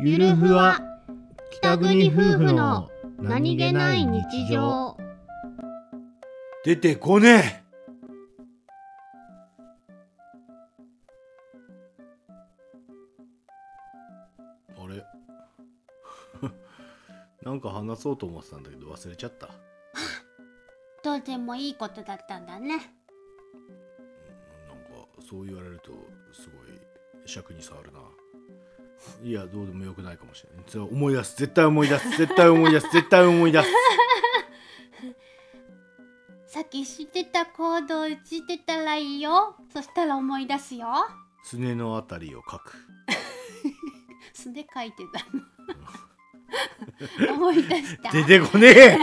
ゆるふわ北国夫婦の何気ない日常。出てこねえ。あれ？なんか話そうと思ってたんだけど忘れちゃった。どうでもいいことだったんだね。なんかそう言われるとすごい尺に触るないやどうでもよくないかもしれない。思い出す。絶対思い出す。絶対思い出す。絶対思い出す。さっきしてた行動してたらいいよ。そしたら思い出すよ。すねのあたりを書く。素で書いてたの。思い出した。出てこねえ